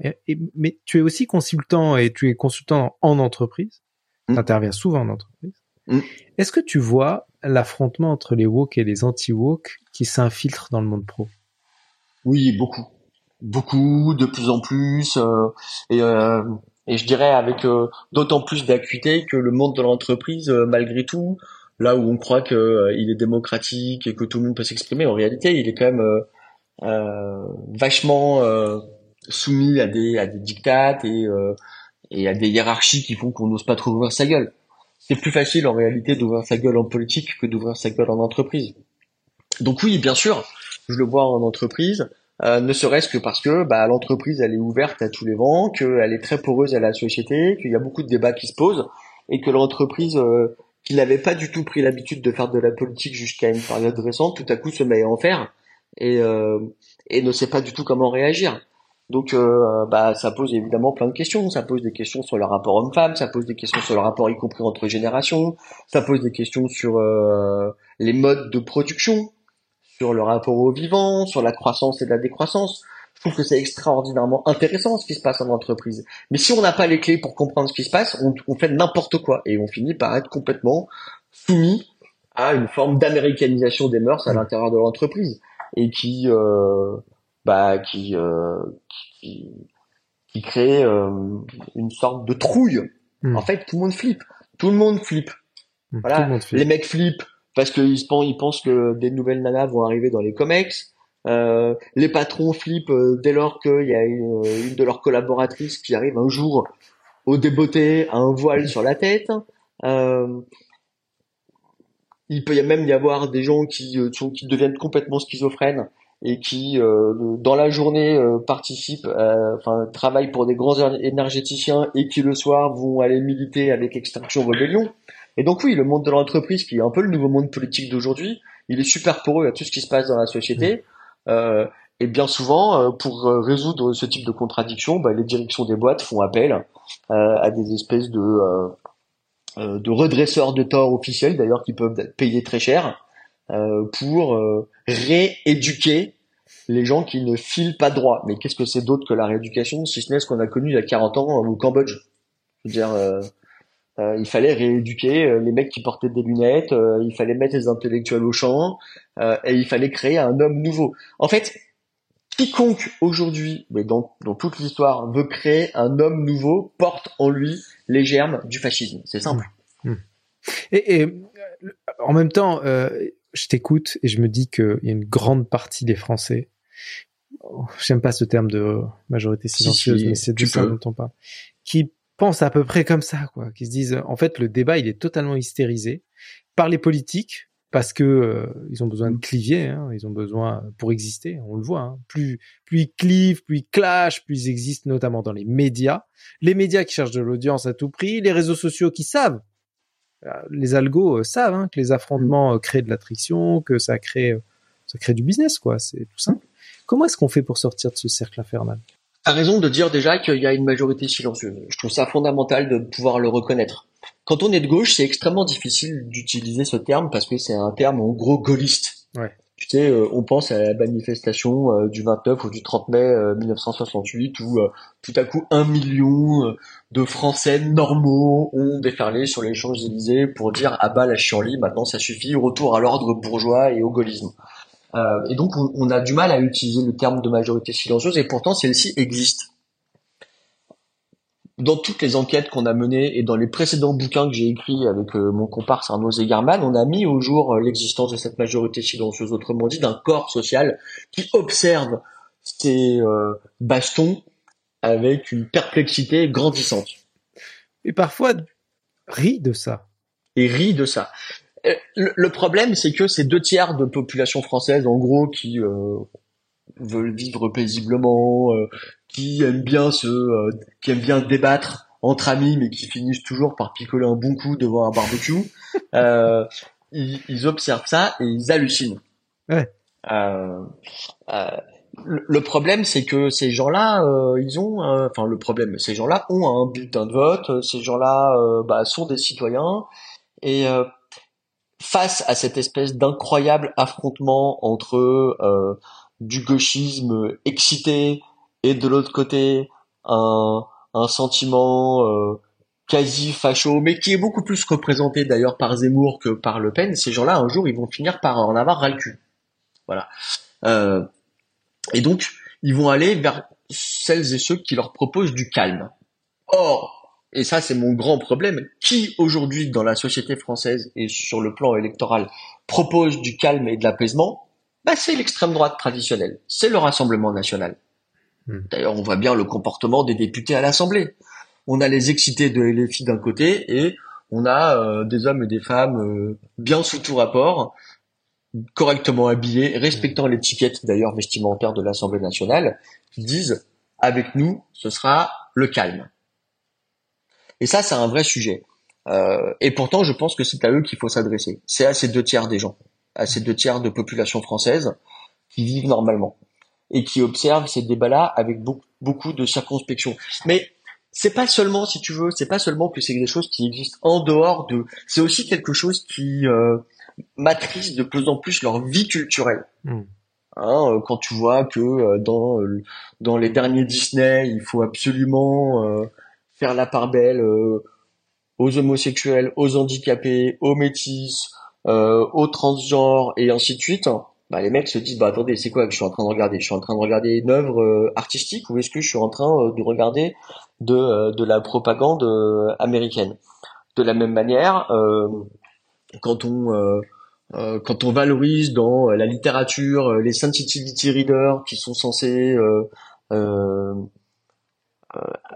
mais tu es aussi consultant et tu es consultant en entreprise. Hmm. Tu interviens souvent en entreprise. Hmm. Est-ce que tu vois l'affrontement entre les woke et les anti-woke qui s'infiltrent dans le monde pro? Oui, beaucoup. Beaucoup, de plus en plus. Euh, et, euh, et je dirais avec euh, d'autant plus d'acuité que le monde de l'entreprise, malgré tout, là où on croit que il est démocratique et que tout le monde peut s'exprimer, en réalité, il est quand même vachement soumis à des à des dictates et et à des hiérarchies qui font qu'on n'ose pas trop ouvrir sa gueule. C'est plus facile en réalité d'ouvrir sa gueule en politique que d'ouvrir sa gueule en entreprise. Donc oui, bien sûr, je le vois en entreprise, euh, ne serait-ce que parce que bah, l'entreprise elle est ouverte à tous les vents, qu'elle est très poreuse à la société, qu'il y a beaucoup de débats qui se posent et que l'entreprise euh, qui n'avait pas du tout pris l'habitude de faire de la politique jusqu'à une période récente, tout à coup se met à en faire et, euh, et ne sait pas du tout comment réagir. Donc, euh, bah, ça pose évidemment plein de questions. Ça pose des questions sur le rapport homme-femme, ça pose des questions sur le rapport y compris entre générations, ça pose des questions sur euh, les modes de production, sur le rapport au vivant, sur la croissance et la décroissance. Je trouve que c'est extraordinairement intéressant ce qui se passe en entreprise. Mais si on n'a pas les clés pour comprendre ce qui se passe, on, on fait n'importe quoi et on finit par être complètement soumis à une forme d'américanisation des mœurs à l'intérieur de l'entreprise et qui euh, bah, qui, euh, qui, qui crée euh, une sorte de trouille. Hmm. En fait, tout le monde flippe. Tout le monde flippe. Hmm. Voilà. Les mecs flippent parce qu'ils pensent, ils pensent que des nouvelles nanas vont arriver dans les comex. Euh, les patrons flippent euh, dès lors qu'il y a une, une, de leurs collaboratrices qui arrive un jour au débeauté à un voile sur la tête. Euh, il peut même y avoir des gens qui, qui deviennent complètement schizophrènes et qui euh, dans la journée euh, participent, enfin travaillent pour des grands énergéticiens et qui le soir vont aller militer avec Extinction Rebellion. Et donc oui, le monde de l'entreprise, qui est un peu le nouveau monde politique d'aujourd'hui, il est super pour eux à tout ce qui se passe dans la société. Euh, et bien souvent, euh, pour résoudre ce type de contradiction, bah, les directions des boîtes font appel à des espèces de de redresseurs de tort officiels, d'ailleurs, qui peuvent être payés très cher, euh, pour euh, rééduquer les gens qui ne filent pas droit. Mais qu'est-ce que c'est d'autre que la rééducation, si ce n'est ce qu'on a connu il y a 40 ans au Cambodge? Je veux dire, euh, euh, il fallait rééduquer les mecs qui portaient des lunettes, il fallait mettre les intellectuels au champ, et il fallait créer un homme nouveau. En fait, quiconque aujourd'hui, mais dans, dans toute l'histoire, veut créer un homme nouveau, porte en lui les germes du fascisme. C'est simple. Mmh. Mmh. Et, et, en même temps, euh, je t'écoute et je me dis qu'il y a une grande partie des Français, j'aime pas ce terme de majorité silencieuse, mais c'est de ça dont on parle, qui pensent à peu près comme ça, quoi, qui se disent, en fait, le débat, il est totalement hystérisé par les politiques, parce que euh, ils ont besoin de clivier, hein, ils ont besoin pour exister, on le voit. Hein, plus plus ils clivent, plus ils clashent, plus ils existent, notamment dans les médias. Les médias qui cherchent de l'audience à tout prix, les réseaux sociaux qui savent euh, les algos euh, savent hein, que les affrontements euh, créent de l'attrition, que ça crée, ça crée du business, quoi. C'est tout simple. Comment est-ce qu'on fait pour sortir de ce cercle infernal? T'as raison de dire déjà qu'il y a une majorité silencieuse. Je trouve ça fondamental de pouvoir le reconnaître. Quand on est de gauche, c'est extrêmement difficile d'utiliser ce terme parce que c'est un terme en gros gaulliste. Ouais. Tu sais, euh, on pense à la manifestation euh, du 29 ou du 30 mai 1968 euh, où tout à coup un million de Français normaux ont déferlé sur les Champs-Élysées pour dire ah bah la chienlit, maintenant ça suffit, retour à l'ordre bourgeois et au gaullisme. et donc on, on, a du mal à utiliser le terme de majorité silencieuse et pourtant celle-ci existe dans toutes les enquêtes qu'on a menées et dans les précédents bouquins que j'ai écrits avec euh, mon comparse Arnaud Zegerman, on a mis au jour euh, l'existence de cette majorité silencieuse, autrement dit d'un corps social qui observe ces euh, bastons avec une perplexité grandissante. Et parfois rit de ça. Et rit de ça. Le, problème, c'est que ces deux tiers de population française, en gros, qui veulent vivre paisiblement, qui aiment bien se, euh, qui aiment bien débattre entre amis, mais qui finissent toujours par picoler un bon coup devant un barbecue. euh, ils, ils, observent ça et ils hallucinent. Ouais. Euh, euh le problème, c'est que ces gens-là, euh, ils ont, enfin le problème, ces gens-là ont un bulletin de vote, ces gens-là bah, sont des citoyens, et face à cette espèce d'incroyable affrontement entre du gauchisme excité et de l'autre côté un, sentiment euh, quasi facho, mais qui est beaucoup plus représenté d'ailleurs par Zemmour que par Le Pen, ces gens-là, un jour, ils vont finir par en avoir ras le cul. Voilà. Euh, et donc, ils vont aller vers celles et ceux qui leur proposent du calme. Or, et ça c'est mon grand problème, qui aujourd'hui dans la société française et sur le plan électoral propose du calme et de l'apaisement, bah, c'est l'extrême droite traditionnelle, c'est le Rassemblement national. Hmm. D'ailleurs, on voit bien le comportement des députés à l'Assemblée. On a les excités de LFI d'un côté et on a euh, des hommes et des femmes euh, bien sous tout rapport, correctement habillés, respectant l'étiquette d'ailleurs vestimentaire de l'Assemblée nationale, qui disent avec nous, ce sera le calme. Et ça, c'est un vrai sujet. Euh, et pourtant, je pense que c'est à eux qu'il faut s'adresser. C'est à ces deux tiers des gens, à ces deux tiers de population française qui vivent normalement et qui observent ces débats-là avec beaucoup, beaucoup de circonspection. Mais c'est pas seulement, si tu veux, c'est pas seulement que c'est des choses qui existent en dehors de. C'est aussi quelque chose qui euh, matrice de plus en plus leur vie culturelle. Hmm. Hein, euh, quand tu vois que euh, dans dans les derniers Disney, il faut absolument faire la part belle aux homosexuels, aux handicapés, aux métis, aux transgenres et ainsi de suite bah, les mecs se disent bah attendez c'est quoi que je suis en train de regarder? Je suis en train de regarder une œuvre euh, artistique ou est-ce que je suis en train euh, de regarder de euh, de la propagande américaine? De la même manière quand on quand on valorise dans la littérature les sensitivity readers qui sont censés euh,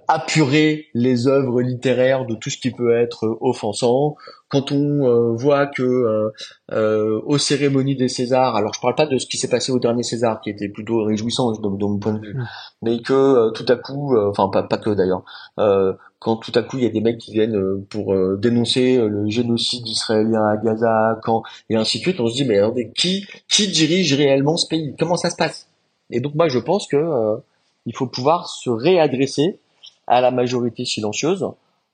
apurer les œuvres littéraires de tout ce qui peut être offensant. Quand on euh, voit que euh, aux cérémonies des Césars, alors je parle pas de ce qui s'est passé au dernier César, qui était plutôt réjouissant de, mon point de vue, mais que tout à coup, enfin pas, pas que d'ailleurs, quand tout à coup il y a des mecs qui viennent pour dénoncer le génocide israélien à Gaza, quand et ainsi de suite, on se dit mais qui qui dirige réellement ce pays? Comment ça se passe? Et donc moi je pense que il faut pouvoir se réadresser à la majorité silencieuse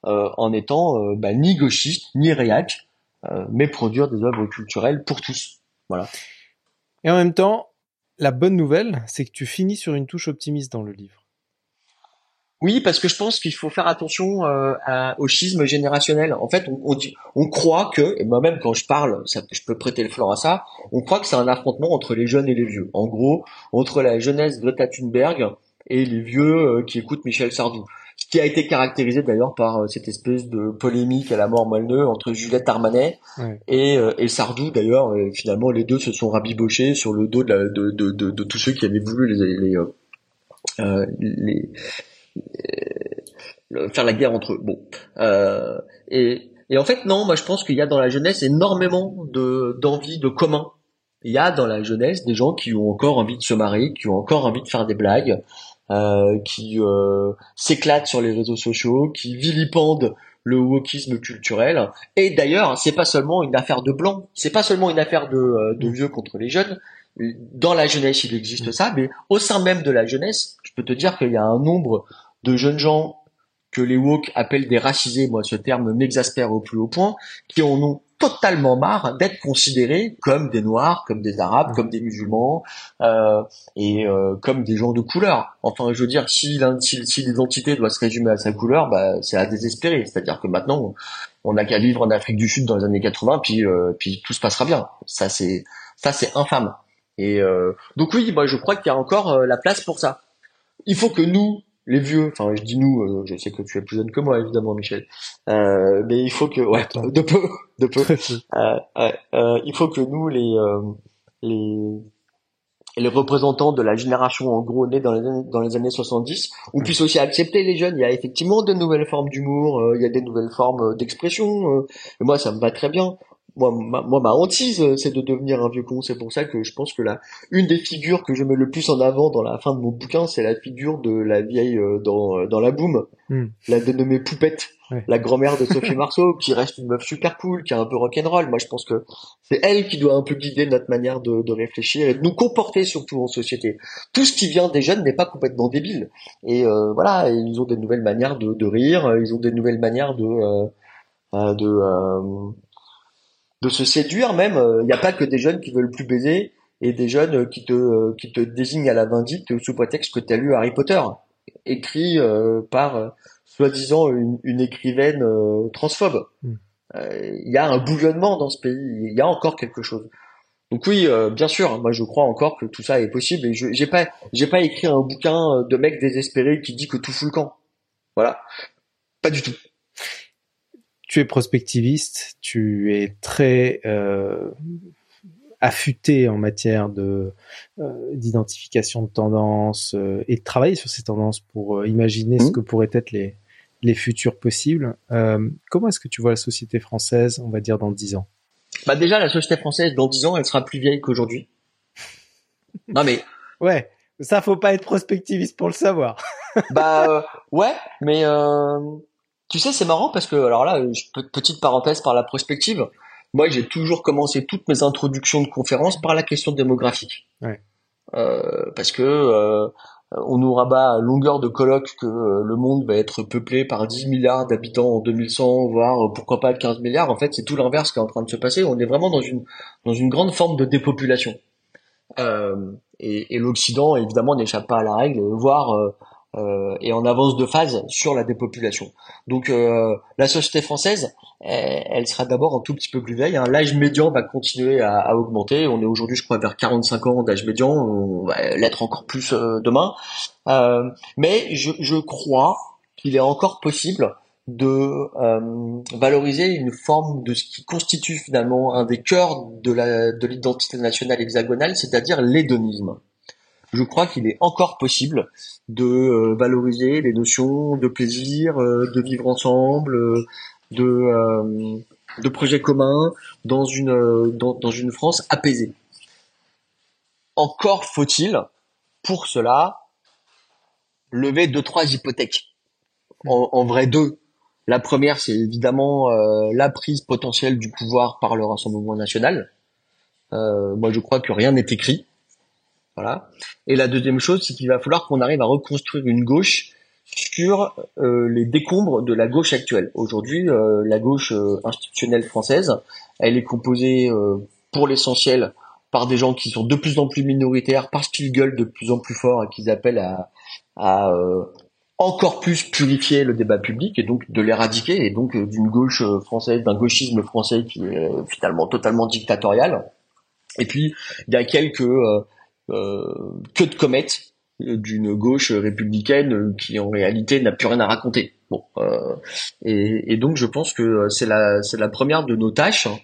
euh, en étant euh, bah, ni gauchiste ni réac, euh, mais produire des œuvres culturelles pour tous. Voilà. Et en même temps, la bonne nouvelle, c'est que tu finis sur une touche optimiste dans le livre. Oui, parce que je pense qu'il faut faire attention au schisme générationnel. En fait, on, on, croit que, et moi-même quand je parle, ça, je peux prêter le flanc à ça, on croit que c'est un affrontement entre les jeunes et les vieux. En gros, entre la jeunesse Greta Thunberg et les vieux euh, qui écoutent Michel Sardou. Ce qui a été caractérisé d'ailleurs par euh, cette espèce de polémique à la mort malneux entre Juliette Armanet et, euh, et Sardou. D'ailleurs, finalement, les deux se sont rabibochés sur le dos de, la, de, de, tous ceux qui avaient voulu les, les, euh, les, faire la guerre entre eux. Bon, euh, et, et en fait, non, moi je pense qu'il y a dans la jeunesse énormément de d'envie de commun il y a dans la jeunesse des gens qui ont encore envie de se marier, qui ont encore envie de faire des blagues, euh, qui euh, s'éclatent sur les réseaux sociaux, qui vilipendent le wokisme culturel. Et d'ailleurs, c'est pas seulement une affaire de blanc, c'est pas seulement une affaire de, euh, de vieux contre les jeunes. Dans la jeunesse, il existe ça, mais au sein même de la jeunesse, je peux te dire qu'il y a un nombre de jeunes gens que les woke appellent des racisés, moi ce terme m'exaspère au plus haut point, qui en ont totalement marre d'être considérés comme des noirs, comme des arabes, comme des musulmans euh, et euh, comme des gens de couleur. Enfin, je veux dire, si, si, l'identité doit se résumer à sa couleur, bah, c'est à désespérer. C'est-à-dire que maintenant, on n'a qu'à vivre en Afrique du Sud dans les années 80, puis euh, puis tout se passera bien. Ça c'est ça c'est infâme. Et donc oui, moi je crois qu'il y a encore la place pour ça. Il faut que nous, les vieux, enfin je dis nous, euh, je sais que tu es plus jeune que moi évidemment Michel, euh, mais il faut que, ouais, de peu, de peu, euh, euh, il faut que nous les les les représentants de la génération en gros née dans les années, dans les années 70, on puisse aussi accepter les jeunes. Il y a effectivement de nouvelles formes d'humour, il y a des nouvelles formes d'expression. et moi, ça me va très bien moi, ma, moi, ma hantise, euh, c'est de devenir un vieux con. C'est pour ça que je pense que la, une des figures que je mets le plus en avant dans la fin de mon bouquin, c'est la figure de la vieille euh, dans, euh, dans la boum, hmm. la dénommée Poupette, la grand-mère de Sophie Marceau, qui reste une meuf super cool, qui est un peu rock'n'roll. Moi, je pense que c'est elle qui doit un peu guider notre manière de, de réfléchir et de nous comporter surtout en société. Tout ce qui vient des jeunes n'est pas complètement débile. Et voilà, ils ont des nouvelles manières de, de rire, ils ont des nouvelles manières de de de se séduire même. Il euh, n'y a pas que des jeunes qui veulent plus baiser et des jeunes euh, qui te euh, qui te désignent à la vindicte sous prétexte que tu as lu Harry Potter, écrit par soi-disant une, écrivaine transphobe. Hmm. Il y a un bouillonnement dans ce pays, il y a encore quelque chose. Donc oui, bien sûr, moi je crois encore que tout ça est possible et je j'ai pas j'ai pas écrit un bouquin de mec désespéré qui dit que tout fout le camp. Voilà, pas du tout. Tu es prospectiviste, tu es très euh, affûté en matière de euh, d'identification de tendances euh, et de travailler sur ces tendances pour euh, imaginer ce mmh. que pourraient être les les futurs possibles. comment est-ce que tu vois la société française, on va dire dans dix ans? Bah déjà la société française dans dix ans, elle sera plus vieille qu'aujourd'hui. non mais ouais, ça faut pas être prospectiviste pour le savoir. bah ouais, mais tu sais c'est marrant parce que alors là petite parenthèse par la prospective moi j'ai toujours commencé toutes mes introductions de conférences par la question démographique. Ouais. Euh, parce que euh, on nous rabat à longueur de colloque que euh, le monde va être peuplé par 10 milliards d'habitants en 2100, voire euh, pourquoi pas 15 milliards. En fait, c'est tout l'inverse qui est en train de se passer. On est vraiment dans une dans une grande forme de dépopulation. et, et l'Occident, évidemment, n'échappe pas à la règle, voire euh, et en avance de phase sur la dépopulation. Donc euh, la société française, elle, sera d'abord un tout petit peu plus vieille. Hein. L'âge médian va continuer à, à augmenter. On est aujourd'hui, je crois, vers 45 ans d'âge médian. On va l'être encore plus euh, demain. Euh, mais je, je crois qu'il est encore possible de valoriser une forme de ce qui constitue finalement un des cœurs de la de l'identité nationale hexagonale, c'est-à-dire l'hédonisme je crois qu'il est encore possible de euh, valoriser les notions de plaisir, euh, de vivre ensemble, euh, de, projets communs dans une, une France apaisée. Encore faut-il, pour cela, lever deux, trois hypothèques. En, en vrai, deux. La première, c'est évidemment la prise potentielle du pouvoir par le Rassemblement national. Moi, je crois que rien n'est écrit. Voilà. Et la deuxième chose, c'est qu'il va falloir qu'on arrive à reconstruire une gauche sur euh, les décombres de la gauche actuelle. Aujourd'hui, euh, la gauche euh, institutionnelle française, elle est composée pour l'essentiel par des gens qui sont de plus en plus minoritaires parce qu'ils gueulent de plus en plus fort et qu'ils appellent à, encore plus purifier le débat public et donc de l'éradiquer et donc d'une gauche française, d'un gauchisme français qui est finalement totalement dictatorial. Et puis il y a quelques que de comètes d'une gauche républicaine qui en réalité n'a plus rien à raconter. Bon, euh, et, et, donc je pense que c'est la c'est la première de nos tâches, hein.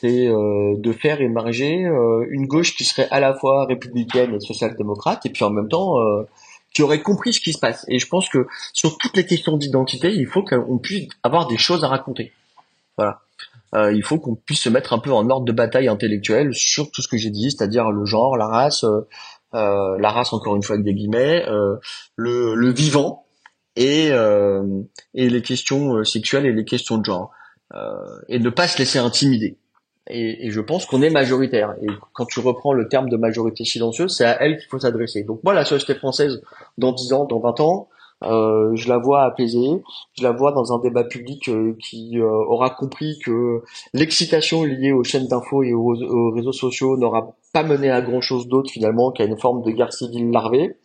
c'est euh, de faire émerger euh, une gauche qui serait à la fois républicaine et social-démocrate, et puis en même temps euh, qui aurait compris ce qui se passe. Et je pense que sur toutes les questions d'identité, il faut qu'on puisse avoir des choses à raconter. Voilà. Euh, il faut qu'on puisse se mettre un peu en ordre de bataille intellectuelle sur tout ce que j'ai dit, c'est-à-dire le genre, la race, euh, euh, la race encore une fois avec des guillemets, le, le, vivant et, et les questions sexuelles et les questions de genre, et ne pas se laisser intimider. Et, et, je pense qu'on est majoritaire. Et quand tu reprends le terme de majorité silencieuse, c'est à elle qu'il faut s'adresser. Donc moi, la société française, dans 10 ans, dans 20 ans, euh, je la vois apaisée, je la vois dans un débat public euh, qui euh, aura compris que l'excitation liée aux chaînes d'infos et aux, réseaux sociaux n'aura pas mené à grand chose d'autre finalement qu'à une forme de guerre civile larvée,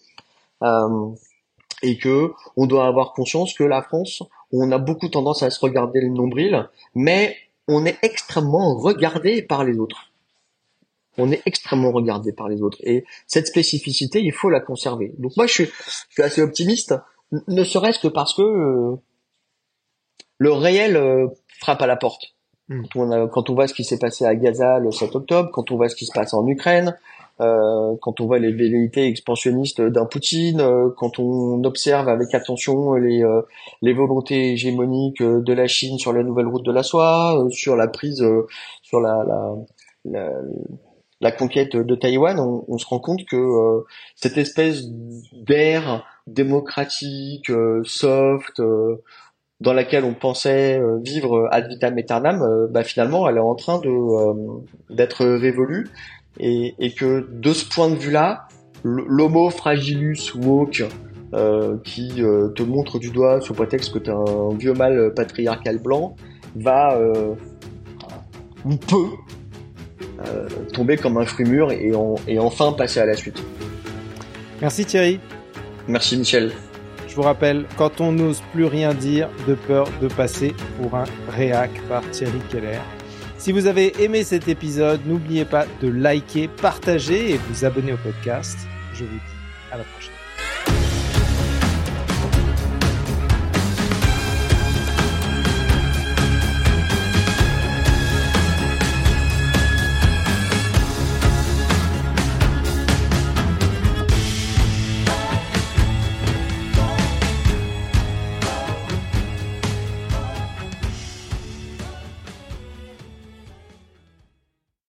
et que on doit avoir conscience que la France, on a beaucoup tendance à se regarder le nombril, mais on est extrêmement regardé par les autres on est extrêmement regardé par les autres. Et cette spécificité, il faut la conserver. Donc moi, je suis, je suis assez optimiste ne serait-ce que parce que euh, le réel euh, frappe à la porte. Hmm. Quand, on quand on voit ce qui s'est passé à Gaza le 7 octobre, quand on voit ce qui se passe en Ukraine, euh, quand on voit les velléités expansionnistes d'un Poutine, quand on observe avec attention les, les volontés hégémoniques de la Chine sur la nouvelle route de la soie, sur la prise, sur la, la, la, la conquête de Taïwan, on, on, se rend compte que cette espèce d'air démocratique, euh, soft, euh, dans laquelle on pensait euh, vivre ad vitam aeternam, bah finalement, elle est en train de d'être révolue. Et, et, que de ce point de vue-là, l'homo fragilus woke euh, qui te montre du doigt sous prétexte que tu un vieux mâle patriarcal blanc va euh, peut tomber comme un fruit mûr et, et enfin passer à la suite. Merci Thierry. Merci Michel. Je vous rappelle, quand on n'ose plus rien dire, de peur de passer pour un réac par Thierry Keller. Si vous avez aimé cet épisode, n'oubliez pas de liker, partager et vous abonner au podcast. Je vous dis à la prochaine.